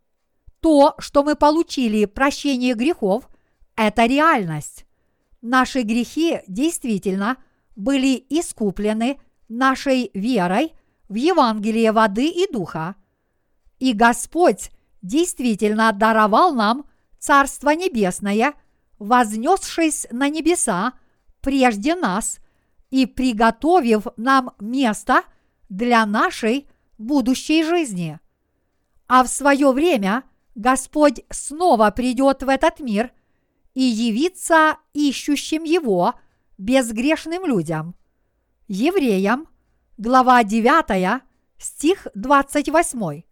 То, что мы получили прощение грехов, это реальность. Наши грехи действительно были искуплены нашей верой в Евангелие воды и духа. И Господь действительно даровал нам Царство Небесное, вознесшись на небеса прежде нас и приготовив нам место для нашей будущей жизни. А в свое время Господь снова придет в этот мир и явится ищущим Его безгрешным людям. Евреям, глава 9, стих 28.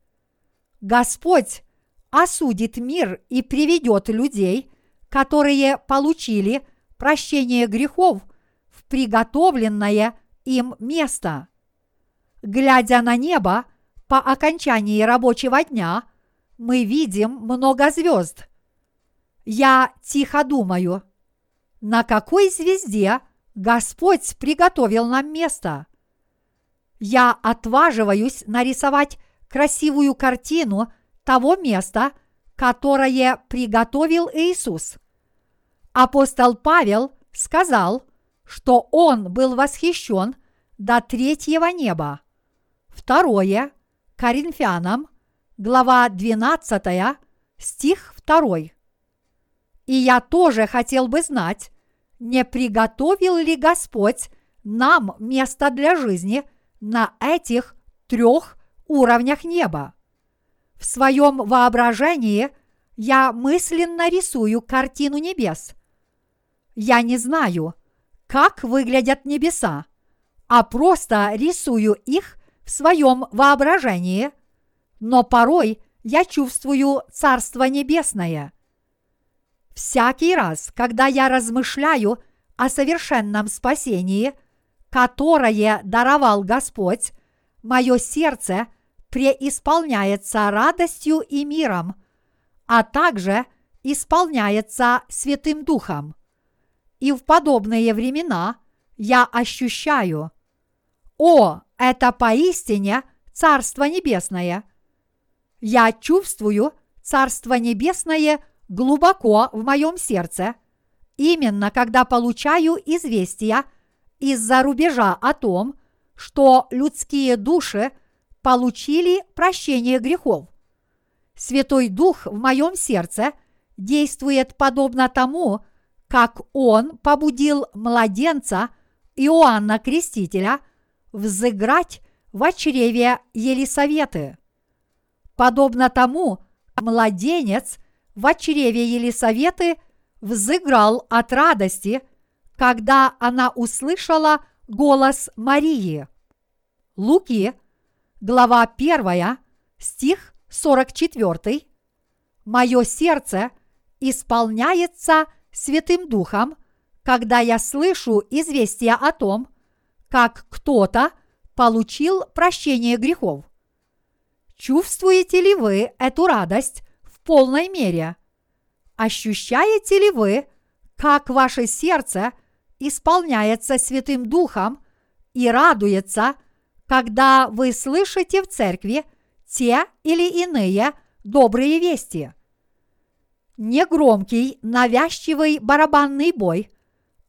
Господь осудит мир и приведет людей, которые получили прощение грехов в приготовленное им место. Глядя на небо по окончании рабочего дня, мы видим много звезд. Я тихо думаю, на какой звезде Господь приготовил нам место? Я отваживаюсь нарисовать красивую картину того места, которое приготовил Иисус. Апостол Павел сказал, что он был восхищен до третьего неба. Второе Коринфянам, глава 12, стих 2. И я тоже хотел бы знать, не приготовил ли Господь нам место для жизни на этих трех уровнях неба. В своем воображении я мысленно рисую картину небес. Я не знаю, как выглядят небеса, а просто рисую их в своем воображении, но порой я чувствую Царство Небесное. Всякий раз, когда я размышляю о совершенном спасении, которое даровал Господь, мое сердце преисполняется радостью и миром, а также исполняется Святым Духом. И в подобные времена я ощущаю, о, это поистине Царство Небесное. Я чувствую Царство Небесное глубоко в моем сердце, именно когда получаю известия из-за рубежа о том, что людские души получили прощение грехов. Святой Дух в моем сердце действует подобно тому, как Он побудил младенца Иоанна Крестителя – взыграть в чреве Елисаветы. Подобно тому, младенец в чреве Елисаветы взыграл от радости, когда она услышала голос Марии. Луки, глава 1, стих 44. Мое сердце исполняется Святым Духом, когда я слышу известие о том, как кто-то получил прощение грехов. Чувствуете ли вы эту радость в полной мере? Ощущаете ли вы, как ваше сердце исполняется Святым Духом и радуется, когда вы слышите в церкви те или иные добрые вести? Негромкий, навязчивый барабанный бой,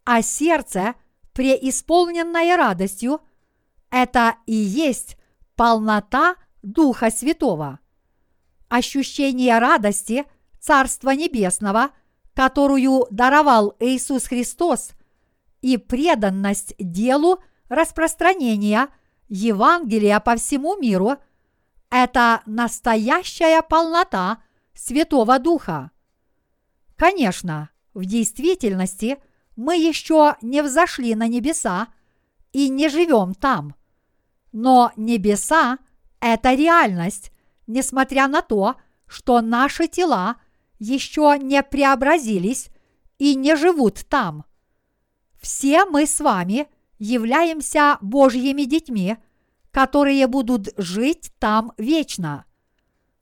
а сердце – преисполненная радостью, это и есть полнота Духа Святого. Ощущение радости Царства Небесного, которую даровал Иисус Христос, и преданность делу распространения Евангелия по всему миру – это настоящая полнота Святого Духа. Конечно, в действительности – мы еще не взошли на небеса и не живем там. Но небеса – это реальность, несмотря на то, что наши тела еще не преобразились и не живут там. Все мы с вами являемся Божьими детьми, которые будут жить там вечно.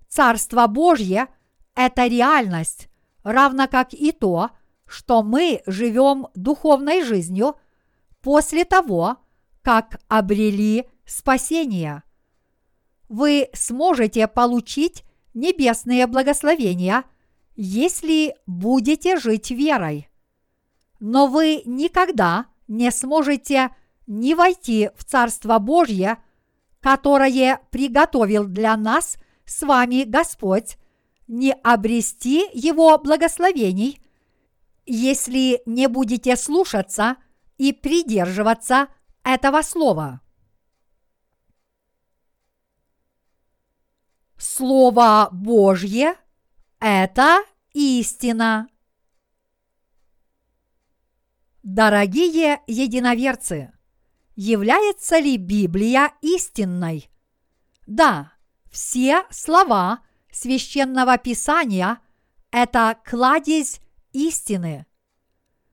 Царство Божье – это реальность, равно как и то, что мы живем духовной жизнью после того, как обрели спасение. Вы сможете получить небесные благословения, если будете жить верой. Но вы никогда не сможете не войти в Царство Божье, которое приготовил для нас с вами Господь, не обрести Его благословений, если не будете слушаться и придерживаться этого слова. Слово Божье – это истина. Дорогие единоверцы, является ли Библия истинной? Да, все слова священного писания – это кладезь истины.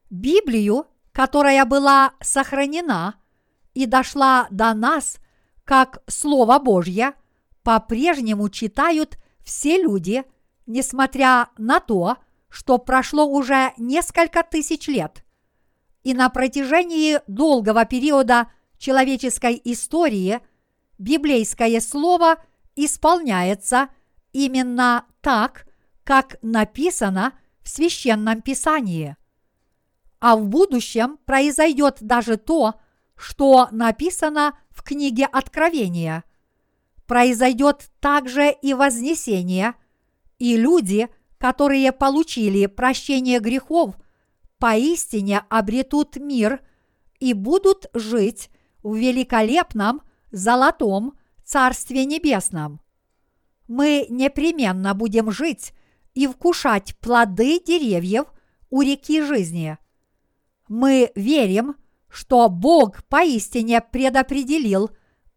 Библию, которая была сохранена и дошла до нас как Слово Божье, по-прежнему читают все люди, несмотря на то, что прошло уже несколько тысяч лет. И на протяжении долгого периода человеческой истории библейское слово исполняется именно так, как написано в священном писании. А в будущем произойдет даже то, что написано в книге Откровения. Произойдет также и вознесение, и люди, которые получили прощение грехов, поистине обретут мир и будут жить в великолепном золотом Царстве Небесном. Мы непременно будем жить и вкушать плоды деревьев у реки жизни. Мы верим, что Бог поистине предопределил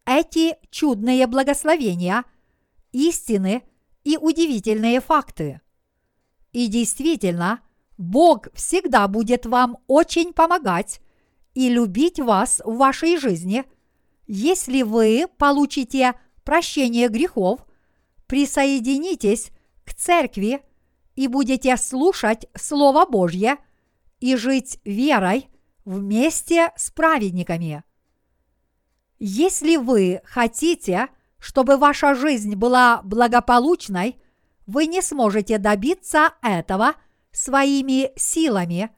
эти чудные благословения, истины и удивительные факты. И действительно, Бог всегда будет вам очень помогать и любить вас в вашей жизни, если вы получите прощение грехов, присоединитесь к церкви и будете слушать Слово Божье и жить верой вместе с праведниками. Если вы хотите, чтобы ваша жизнь была благополучной, вы не сможете добиться этого своими силами,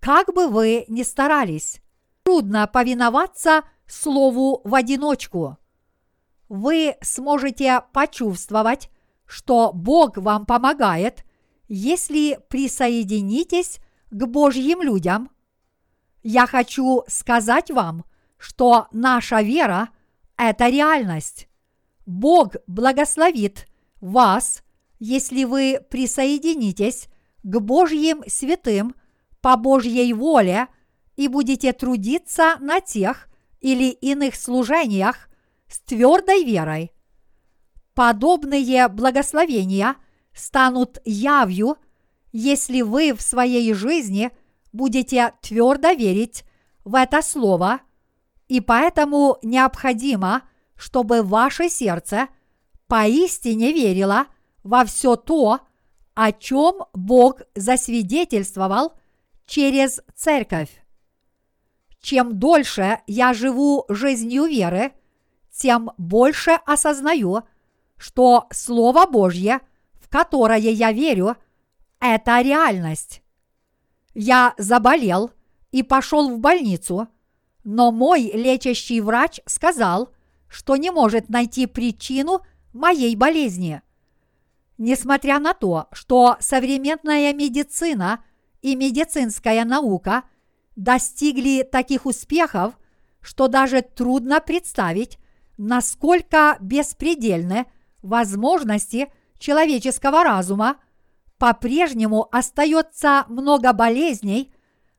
как бы вы ни старались трудно повиноваться Слову в одиночку. Вы сможете почувствовать, что Бог вам помогает, если присоединитесь к Божьим людям. Я хочу сказать вам, что наша вера – это реальность. Бог благословит вас, если вы присоединитесь к Божьим святым по Божьей воле – и будете трудиться на тех или иных служениях с твердой верой. Подобные благословения станут явью, если вы в своей жизни будете твердо верить в это слово, и поэтому необходимо, чтобы ваше сердце поистине верило во все то, о чем Бог засвидетельствовал через церковь. Чем дольше я живу жизнью веры, тем больше осознаю, что Слово Божье, в которое я верю, это реальность. Я заболел и пошел в больницу, но мой лечащий врач сказал, что не может найти причину моей болезни. Несмотря на то, что современная медицина и медицинская наука – достигли таких успехов, что даже трудно представить, насколько беспредельны возможности человеческого разума, по-прежнему остается много болезней,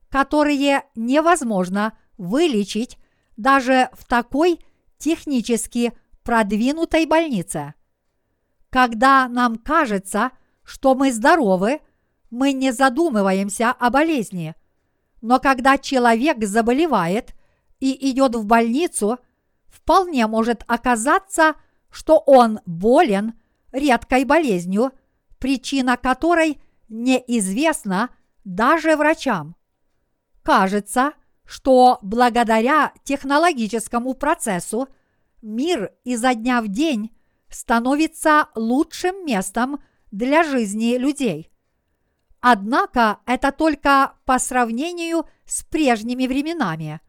которые невозможно вылечить даже в такой технически продвинутой больнице. Когда нам кажется, что мы здоровы, мы не задумываемся о болезни – но когда человек заболевает и идет в больницу, вполне может оказаться, что он болен редкой болезнью, причина которой неизвестна даже врачам. Кажется, что благодаря технологическому процессу мир изо дня в день становится лучшим местом для жизни людей – Однако это только по сравнению с прежними временами.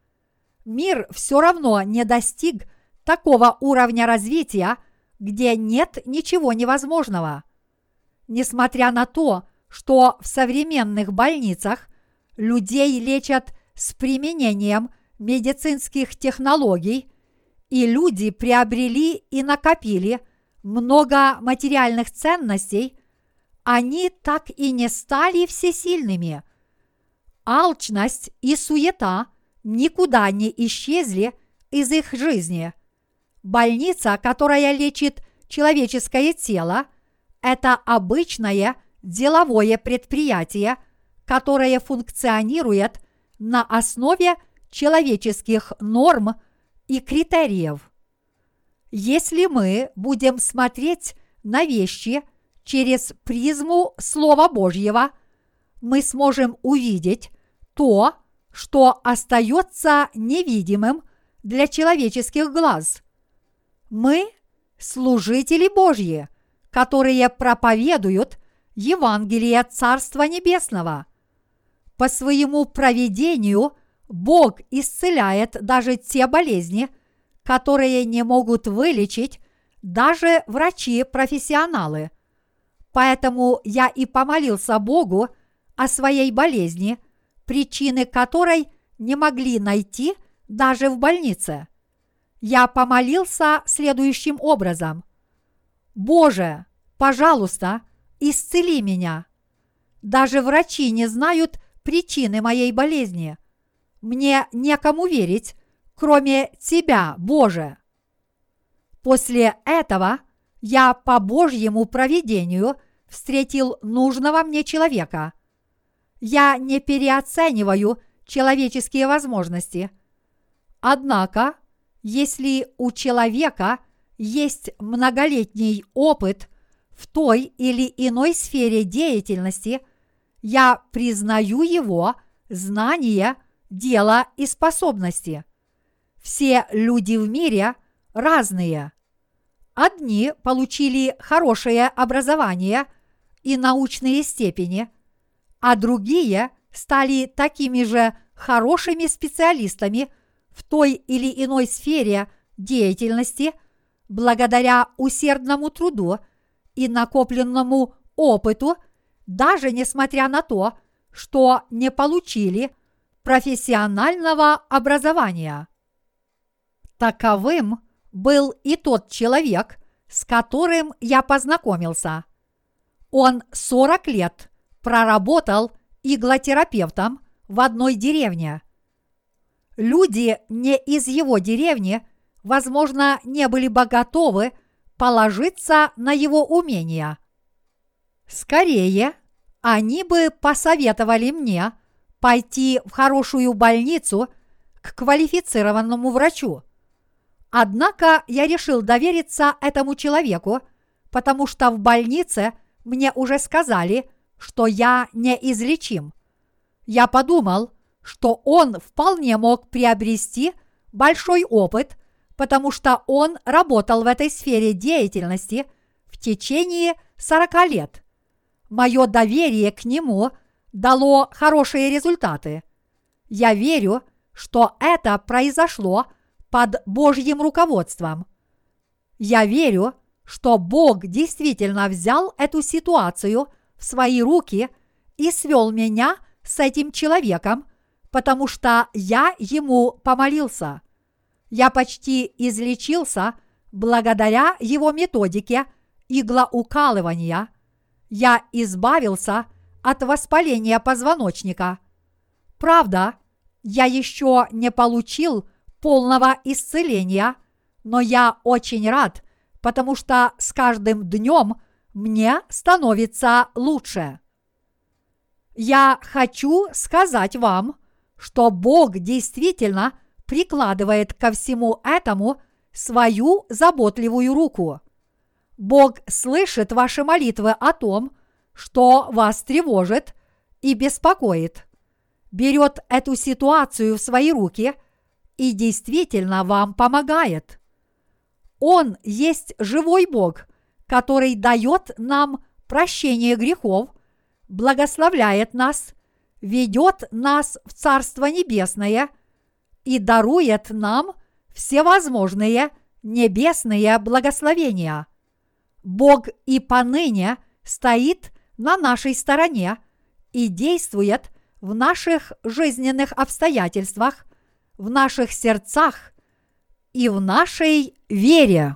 мир все равно не достиг такого уровня развития, где нет ничего невозможного. Несмотря на то, что в современных больницах людей лечат с применением медицинских технологий, и люди приобрели и накопили много материальных ценностей, они так и не стали всесильными. Алчность и суета никуда не исчезли из их жизни. Больница, которая лечит человеческое тело, это обычное деловое предприятие, которое функционирует на основе человеческих норм и критериев. Если мы будем смотреть на вещи через призму Слова Божьего, мы сможем увидеть то, что остается невидимым для человеческих глаз. Мы – служители Божьи, которые проповедуют Евангелие Царства Небесного. По своему проведению Бог исцеляет даже те болезни, которые не могут вылечить даже врачи-профессионалы. Поэтому я и помолился Богу о своей болезни, причины которой не могли найти даже в больнице. Я помолился следующим образом. Боже, пожалуйста, исцели меня. Даже врачи не знают причины моей болезни. Мне некому верить, кроме Тебя, Боже. После этого я по Божьему проведению встретил нужного мне человека. Я не переоцениваю человеческие возможности. Однако, если у человека есть многолетний опыт в той или иной сфере деятельности, я признаю его знания, дело и способности. Все люди в мире разные. Одни получили хорошее образование и научные степени, а другие стали такими же хорошими специалистами в той или иной сфере деятельности благодаря усердному труду и накопленному опыту, даже несмотря на то, что не получили профессионального образования. Таковым был и тот человек, с которым я познакомился. Он 40 лет проработал иглотерапевтом в одной деревне. Люди не из его деревни, возможно, не были бы готовы положиться на его умения. Скорее, они бы посоветовали мне пойти в хорошую больницу к квалифицированному врачу. Однако я решил довериться этому человеку, потому что в больнице мне уже сказали, что я неизлечим. Я подумал, что он вполне мог приобрести большой опыт, потому что он работал в этой сфере деятельности в течение 40 лет. Мое доверие к нему дало хорошие результаты. Я верю, что это произошло – под Божьим руководством. Я верю, что Бог действительно взял эту ситуацию в свои руки и свел меня с этим человеком, потому что я ему помолился. Я почти излечился благодаря его методике иглоукалывания. Я избавился от воспаления позвоночника. Правда, я еще не получил полного исцеления, но я очень рад, потому что с каждым днем мне становится лучше. Я хочу сказать вам, что Бог действительно прикладывает ко всему этому свою заботливую руку. Бог слышит ваши молитвы о том, что вас тревожит и беспокоит, берет эту ситуацию в свои руки – и действительно вам помогает. Он есть живой Бог, который дает нам прощение грехов, благословляет нас, ведет нас в Царство Небесное и дарует нам всевозможные небесные благословения. Бог и поныне стоит на нашей стороне и действует в наших жизненных обстоятельствах, в наших сердцах и в нашей вере.